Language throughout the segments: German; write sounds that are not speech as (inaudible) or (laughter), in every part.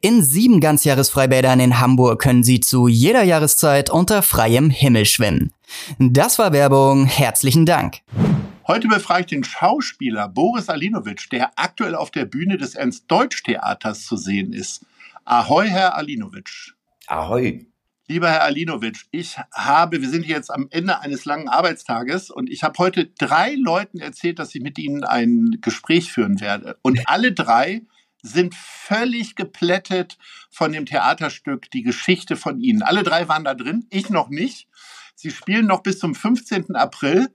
In sieben Ganzjahresfreibädern in Hamburg können Sie zu jeder Jahreszeit unter freiem Himmel schwimmen. Das war Werbung. Herzlichen Dank. Heute befrage ich den Schauspieler Boris Alinovic, der aktuell auf der Bühne des Ernst-Deutsch-Theaters zu sehen ist. Ahoi, Herr Alinovic. Ahoi. Lieber Herr Alinovic, ich habe, wir sind jetzt am Ende eines langen Arbeitstages und ich habe heute drei Leuten erzählt, dass ich mit ihnen ein Gespräch führen werde. Und alle drei sind völlig geplättet von dem Theaterstück Die Geschichte von Ihnen. Alle drei waren da drin, ich noch nicht. Sie spielen noch bis zum 15. April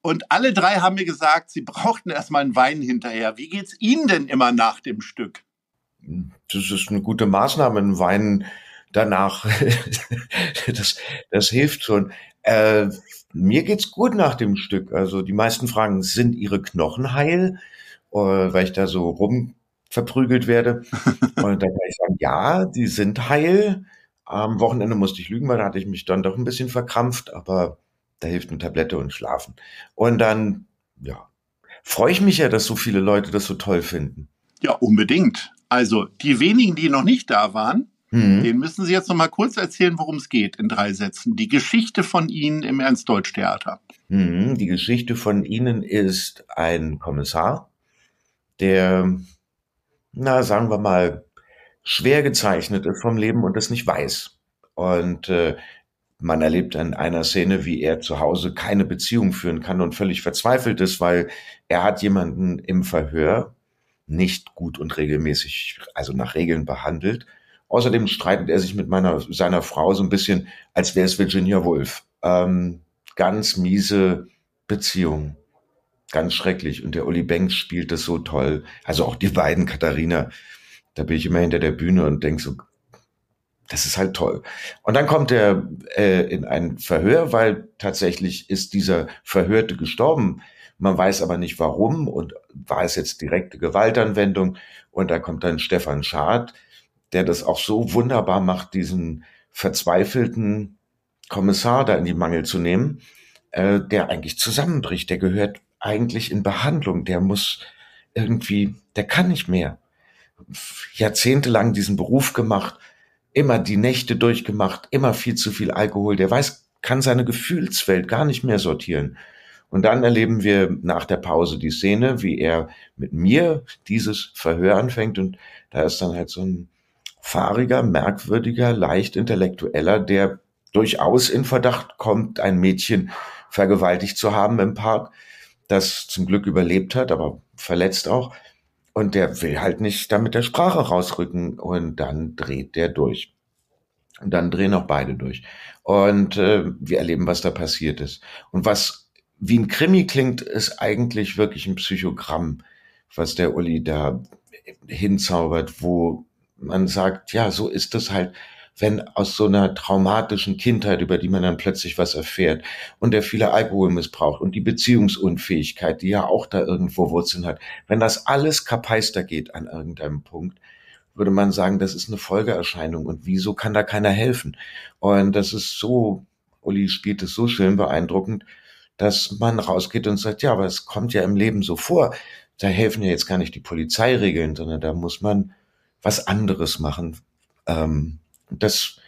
und alle drei haben mir gesagt, sie brauchten erstmal einen Wein hinterher. Wie geht's Ihnen denn immer nach dem Stück? Das ist eine gute Maßnahme, ein Wein danach. (laughs) das, das hilft schon. Äh, mir geht's gut nach dem Stück. Also die meisten fragen, sind Ihre Knochen heil? Äh, weil ich da so rum verprügelt werde. (laughs) Und dann kann ich sagen, ja, die sind heil. Am Wochenende musste ich lügen, weil da hatte ich mich dann doch ein bisschen verkrampft, aber da hilft eine Tablette und Schlafen. Und dann, ja, freue ich mich ja, dass so viele Leute das so toll finden. Ja, unbedingt. Also die wenigen, die noch nicht da waren, mhm. denen müssen Sie jetzt noch mal kurz erzählen, worum es geht in drei Sätzen. Die Geschichte von Ihnen im Ernst-Deutsch-Theater. Mhm. Die Geschichte von Ihnen ist ein Kommissar, der, na, sagen wir mal, schwer gezeichnet ist vom Leben und das nicht weiß. Und äh, man erlebt an einer Szene, wie er zu Hause keine Beziehung führen kann und völlig verzweifelt ist, weil er hat jemanden im Verhör nicht gut und regelmäßig, also nach Regeln behandelt. Außerdem streitet er sich mit meiner, seiner Frau so ein bisschen, als wäre es Virginia Woolf. Ähm, ganz miese Beziehung. Ganz schrecklich. Und der Uli Banks spielt das so toll. Also auch die beiden, Katharina. Da bin ich immer hinter der Bühne und denk so, das ist halt toll. Und dann kommt er äh, in ein Verhör, weil tatsächlich ist dieser Verhörte gestorben. Man weiß aber nicht warum und war es jetzt direkte Gewaltanwendung. Und da kommt dann Stefan Schad, der das auch so wunderbar macht, diesen verzweifelten Kommissar da in die Mangel zu nehmen, äh, der eigentlich zusammenbricht. Der gehört eigentlich in Behandlung. Der muss irgendwie, der kann nicht mehr. Jahrzehntelang diesen Beruf gemacht immer die Nächte durchgemacht, immer viel zu viel Alkohol. Der weiß, kann seine Gefühlswelt gar nicht mehr sortieren. Und dann erleben wir nach der Pause die Szene, wie er mit mir dieses Verhör anfängt. Und da ist dann halt so ein fahriger, merkwürdiger, leicht intellektueller, der durchaus in Verdacht kommt, ein Mädchen vergewaltigt zu haben im Park, das zum Glück überlebt hat, aber verletzt auch. Und der will halt nicht da mit der Sprache rausrücken und dann dreht der durch. Und dann drehen auch beide durch. Und äh, wir erleben, was da passiert ist. Und was wie ein Krimi klingt, ist eigentlich wirklich ein Psychogramm, was der Uli da hinzaubert, wo man sagt, ja, so ist es halt wenn aus so einer traumatischen Kindheit, über die man dann plötzlich was erfährt und der viele Alkohol missbraucht und die Beziehungsunfähigkeit, die ja auch da irgendwo Wurzeln hat, wenn das alles kapeister geht an irgendeinem Punkt, würde man sagen, das ist eine Folgeerscheinung und wieso kann da keiner helfen? Und das ist so, Uli spielt es so schön beeindruckend, dass man rausgeht und sagt, ja, aber es kommt ja im Leben so vor. Da helfen ja jetzt gar nicht die Polizeiregeln, sondern da muss man was anderes machen. Ähm, das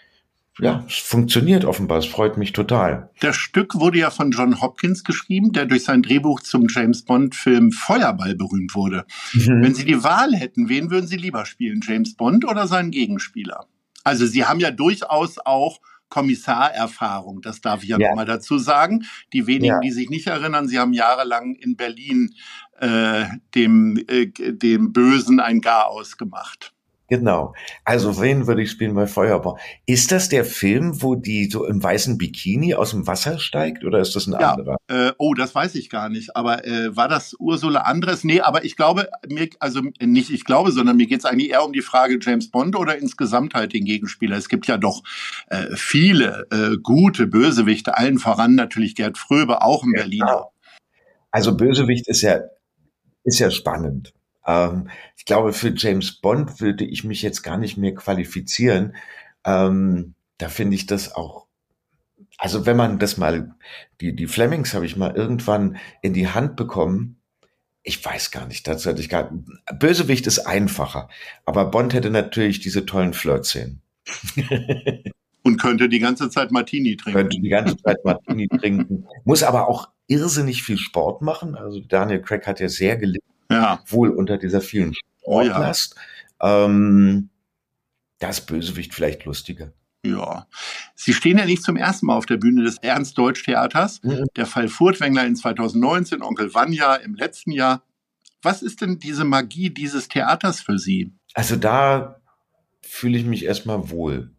ja, es funktioniert offenbar. Es freut mich total. Das Stück wurde ja von John Hopkins geschrieben, der durch sein Drehbuch zum James Bond-Film Feuerball berühmt wurde. Mhm. Wenn Sie die Wahl hätten, wen würden Sie lieber spielen, James Bond oder seinen Gegenspieler? Also Sie haben ja durchaus auch Kommissarerfahrung, das darf ich ja, ja. nochmal dazu sagen. Die wenigen, ja. die sich nicht erinnern, Sie haben jahrelang in Berlin äh, dem, äh, dem Bösen ein Garaus gemacht. Genau. Also wen würde ich spielen bei Feuerball? Ist das der Film, wo die so im weißen Bikini aus dem Wasser steigt oder ist das ein Ja, anderer? äh, oh, das weiß ich gar nicht. Aber äh, war das Ursula Andres? Nee, aber ich glaube, mir, also nicht ich glaube, sondern mir geht es eigentlich eher um die Frage James Bond oder insgesamt halt den Gegenspieler. Es gibt ja doch äh, viele äh, gute Bösewichte, allen voran natürlich Gerd Fröbe, auch ein Ja, Berliner. klar. Also Bösewicht ist ja, ist ja spannend. Ähm, ich glaube, für James Bond würde ich mich jetzt gar nicht mehr qualifizieren. Ähm, da finde ich das auch, also wenn man das mal, die, die Flemings habe ich mal irgendwann in die Hand bekommen. Ich weiß gar nicht, dazu hatte ich gar, Bösewicht ist einfacher, aber Bond hätte natürlich diese tollen Flirt-Szenen. (laughs) Und könnte die ganze Zeit Martini trinken. könnte die ganze Zeit Martini (laughs) trinken, muss aber auch irrsinnig viel Sport machen. Also Daniel Craig hat ja sehr gelitten, Ja, wohl unter dieser vielen Oh ja. Sportlast. Ähm, das Bösewicht vielleicht lustiger. ja. Sie stehen ja nicht zum ersten Mal auf der Bühne des Ernst-Deutsch-Theaters. Mhm. Der Fall Furtwängler in 2019, Onkel Vanya im letzten Jahr. Was ist denn diese Magie dieses Theaters für Sie? Also da fühle ich mich erstmal wohl.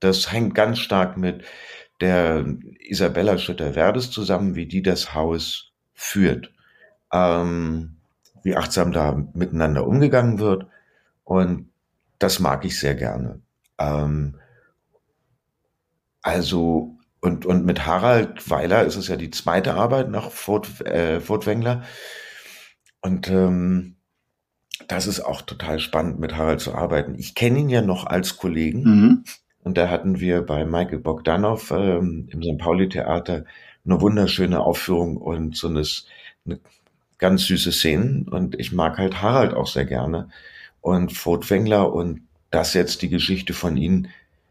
Das hängt ganz stark mit der Isabella Schütter-Werdes zusammen, wie die das Haus führt. Ähm, wie achtsam da miteinander umgegangen wird. Und das mag ich sehr gerne. Ähm, also, und, und mit Harald Weiler ist es ja die zweite Arbeit nach Furt, äh, Furtwängler. Und ähm, das ist auch total spannend, mit Harald zu arbeiten. Ich kenne ihn ja noch als Kollegen. Mhm. Und da hatten wir bei Michael Bogdanov ähm, im St. Pauli-Theater eine wunderschöne Aufführung und so eine, eine ganz süße Szenen. Und ich mag halt Harald auch sehr gerne. Und Furtwängler und das jetzt die Geschichte von ihnen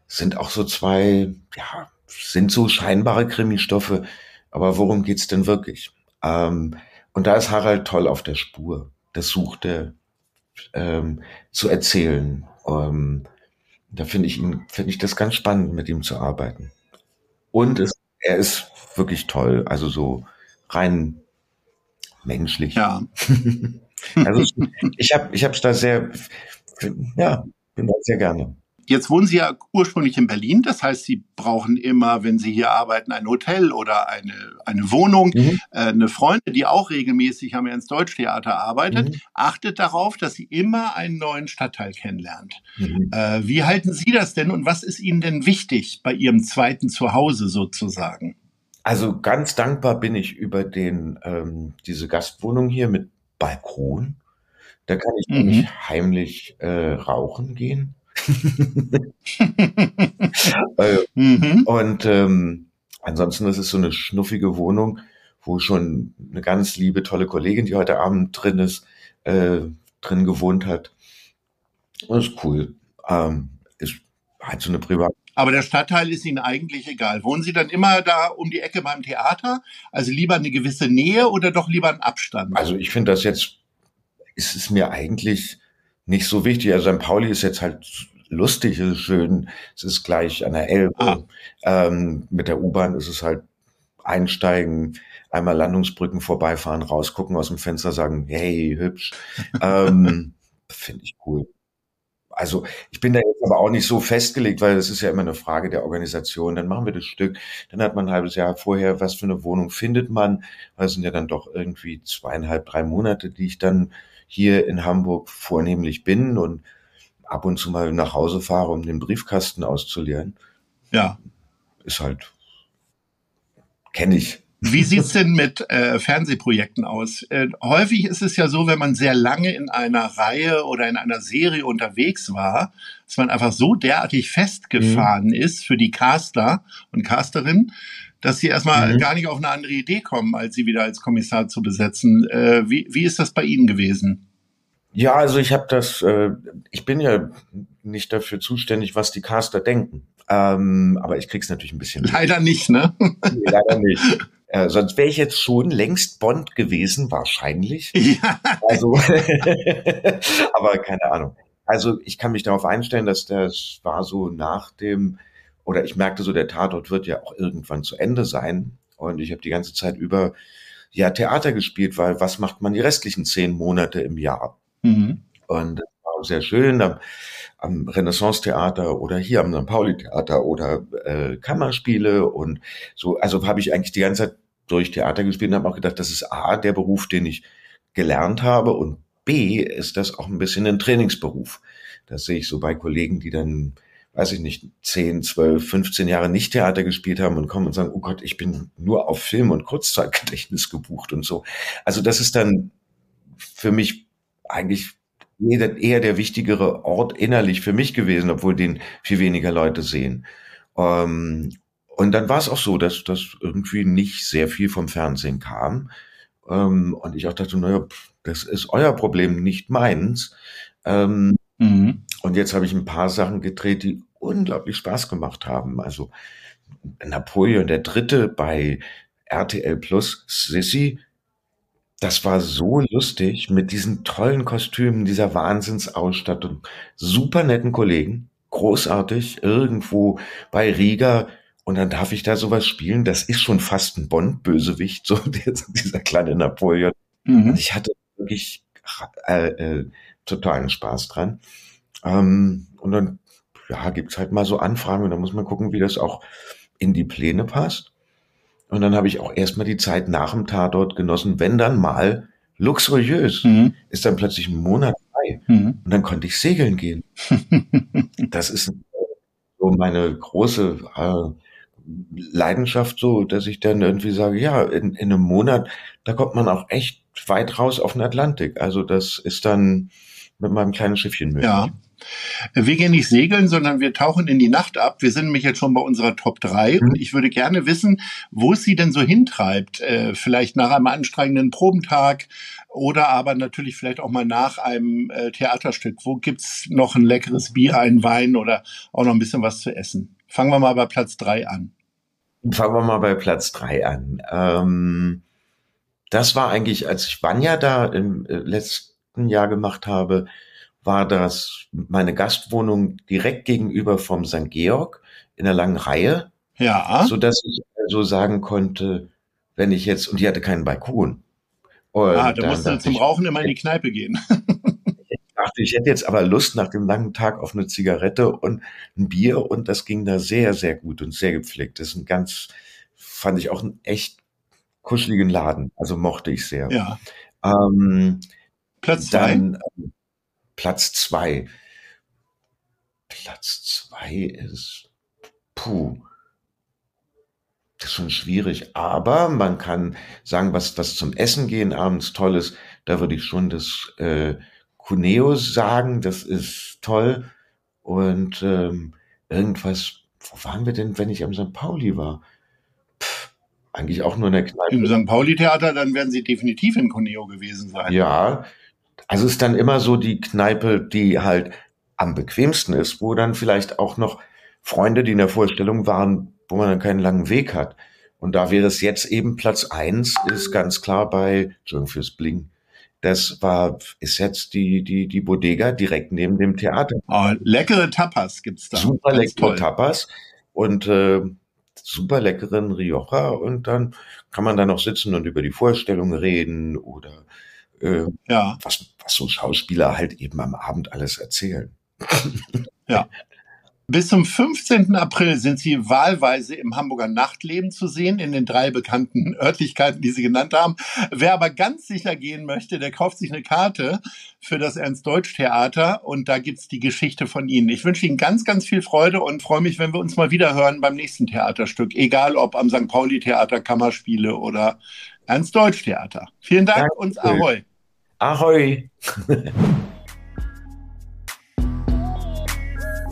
sind auch so zwei, ja, sind so scheinbare Krimistoffe. Aber worum geht's denn wirklich? Ähm, und da ist Harald toll auf der Spur. Das sucht er ähm, zu erzählen. Ähm, da finde ich ihn, finde ich das ganz spannend, mit ihm zu arbeiten. Und es, er ist wirklich toll, also so rein menschlich. Ja. (laughs) Also ich habe, ich habe es da sehr, ja, bin da sehr gerne. Jetzt wohnen Sie ja ursprünglich in Berlin. Das heißt, Sie brauchen immer, wenn Sie hier arbeiten, ein Hotel oder eine, eine Wohnung. Mhm. Äh, eine Freundin, die auch regelmäßig am Ernst-Deutsch-Theater arbeitet, Mhm. achtet darauf, dass sie immer einen neuen Stadtteil kennenlernt. Mhm. Äh, wie halten Sie das denn und was ist Ihnen denn wichtig bei Ihrem zweiten Zuhause sozusagen? Also ganz dankbar bin ich über den ähm, diese Gastwohnung hier mit Balkon. Da kann ich Mhm. nämlich heimlich äh, rauchen gehen. (laughs) äh, Mhm. Und ähm, ansonsten ist es so eine schnuffige Wohnung, wo schon eine ganz liebe, tolle Kollegin, die heute Abend drin ist, äh, drin gewohnt hat. Das ist cool. Ähm, ist halt so eine private. Aber der Stadtteil ist Ihnen eigentlich egal. Wohnen Sie dann immer da um die Ecke beim Theater? Also lieber eine gewisse Nähe oder doch lieber einen Abstand? Also ich finde das jetzt, ist es mir eigentlich nicht so wichtig. Also St. Pauli ist jetzt halt lustig, es ist schön, es ist gleich an der Elbe. Ah. Ähm, mit der U-Bahn ist es halt einsteigen, einmal Landungsbrücken vorbeifahren, rausgucken aus dem Fenster, sagen, hey, hübsch. (laughs) ähm, Finde ich cool. Also ich bin da jetzt aber auch nicht so festgelegt, weil das ist ja immer eine Frage der Organisation. Dann machen wir das Stück, dann hat man ein halbes Jahr vorher, was für eine Wohnung findet man. Das sind ja dann doch irgendwie zweieinhalb, drei Monate, die ich dann hier in Hamburg vornehmlich bin und ab und zu mal nach Hause fahre, um den Briefkasten auszuleeren. Ja. Ist halt, kenne ich. Wie sieht's denn mit äh, Fernsehprojekten aus? Äh, häufig ist es ja so, wenn man sehr lange in einer Reihe oder in einer Serie unterwegs war, dass man einfach so derartig festgefahren ist für die Caster und Casterinnen, dass sie erstmal Mhm. gar nicht auf eine andere Idee kommen, als sie wieder als Kommissar zu besetzen. Äh, wie, wie ist das bei Ihnen gewesen? Ja, also ich habe das, äh, ich bin ja nicht dafür zuständig, was die Caster denken. Ähm, aber ich krieg's natürlich ein bisschen. mit. Leider nicht, ne? (laughs) Nee, leider nicht. Äh, sonst wäre ich jetzt schon längst Bond gewesen, wahrscheinlich. (laughs) ja. Also, (laughs) aber keine Ahnung. Also ich kann mich darauf einstellen, dass das war so nach dem, oder ich merkte so, der Tatort wird ja auch irgendwann zu Ende sein. Und ich habe die ganze Zeit über ja Theater gespielt, weil was macht man die restlichen zehn Monate im Jahr? Mhm. Und es war sehr schön am, am Renaissance-Theater oder hier am St. Pauli-Theater oder äh, Kammerspiele und so. Also habe ich eigentlich die ganze Zeit durch Theater gespielt und habe auch gedacht, das ist A, der Beruf, den ich gelernt habe und B, ist das auch ein bisschen ein Trainingsberuf. Das sehe ich so bei Kollegen, die dann weiß ich nicht, 10, 12, 15 Jahre nicht Theater gespielt haben und kommen und sagen, oh Gott, ich bin nur auf Film und Kurzzeitgedächtnis gebucht und so. Also das ist dann für mich eigentlich eher der wichtigere Ort innerlich für mich gewesen, obwohl den viel weniger Leute sehen. Ähm, und dann war es auch so, dass das irgendwie nicht sehr viel vom Fernsehen kam. Ähm, und ich auch dachte, naja, das ist euer Problem, nicht meins. Ähm, mhm. Und jetzt habe ich ein paar Sachen gedreht, die unglaublich Spaß gemacht haben. Also Napoleon der Dritte bei RTL Plus, Sissy, das war so lustig mit diesen tollen Kostümen, dieser Wahnsinnsausstattung, super netten Kollegen, großartig, irgendwo bei Riga. Und dann darf ich da sowas spielen. Das ist schon fast ein Bond-Bösewicht, (laughs) so dieser kleine Napoleon. Mhm. Ich hatte wirklich äh, äh, totalen Spaß dran. Ähm, und dann ja, gibt's halt mal so Anfragen und dann muss man gucken, wie das auch in die Pläne passt. Und dann habe ich auch erstmal die Zeit nach dem Tatort genossen, wenn dann mal luxuriös mhm. ist dann plötzlich ein Monat frei. Mhm. Und dann konnte ich segeln gehen. (laughs) das ist so meine große äh, Leidenschaft so, dass ich dann irgendwie sage, ja, in, in einem Monat, da kommt man auch echt weit raus auf den Atlantik. Also das ist dann mit meinem kleinen Schiffchen möglich. Ja. Wir gehen nicht segeln, sondern wir tauchen in die Nacht ab. Wir sind nämlich jetzt schon bei unserer Top 3 mhm. und ich würde gerne wissen, wo es Sie denn so hintreibt. Äh, vielleicht nach einem anstrengenden Probentag oder aber natürlich vielleicht auch mal nach einem äh, Theaterstück. Wo gibt's noch ein leckeres Bier, einen Wein oder auch noch ein bisschen was zu essen? Fangen wir mal bei Platz 3 an. Fangen wir mal bei Platz 3 an. Ähm, das war eigentlich, als ich Vanya da im äh, letzten Jahr gemacht habe, war das meine Gastwohnung direkt gegenüber vom St. Georg in der langen Reihe. Ja. So dass ich so sagen konnte, wenn ich jetzt, und die hatte keinen Balkon. Und ah, da musst du zum ich, Rauchen immer in die (laughs) Kneipe gehen. Ich dachte, ich hätte jetzt aber Lust nach dem langen Tag auf eine Zigarette und ein Bier und das ging da sehr, sehr gut und sehr gepflegt. Das ist ein ganz, fand ich auch einen echt kuscheligen Laden. Also mochte ich sehr. Ja. Ähm, Platz zwei. Dann, ähm, Platz zwei. Platz zwei ist, puh, das ist schon schwierig. Aber man kann sagen, was, was zum Essen gehen abends toll ist, da würde ich schon das äh, Cuneo sagen, das ist toll. Und ähm, irgendwas, wo waren wir denn, wenn ich am St. Pauli war? Pff, eigentlich auch nur in der Kneipe. Im St. Pauli-Theater, dann werden Sie definitiv in Cuneo gewesen sein. Ja, also ist dann immer so die Kneipe, die halt am bequemsten ist, wo dann vielleicht auch noch Freunde, die in der Vorstellung waren, wo man dann keinen langen Weg hat. Und da wäre es jetzt eben Platz eins, ist ganz klar bei, Entschuldigung fürs Bling, das war, ist jetzt die, die, die Bodega direkt neben dem Theater. Oh, leckere Tapas gibt's da. Super ganz leckere toll. Tapas und äh, super leckeren Rioja und dann kann man da noch sitzen und über die Vorstellung reden oder äh, ja. was, was so Schauspieler halt eben am Abend alles erzählen. Ja. (laughs) Bis zum 15. April sind sie wahlweise im Hamburger Nachtleben zu sehen, in den drei bekannten (laughs) Örtlichkeiten, die Sie genannt haben. Wer aber ganz sicher gehen möchte, der kauft sich eine Karte für das Ernst-Deutsch-Theater und da gibt's die Geschichte von Ihnen. Ich wünsche Ihnen ganz, ganz viel Freude und freue mich, wenn wir uns mal wieder hören beim nächsten Theaterstück, egal ob am St. Pauli-Theater, Kammerspiele oder Ernst-Deutsch-Theater. Vielen Dank Danke. und Ahoi. Ahoi! (laughs)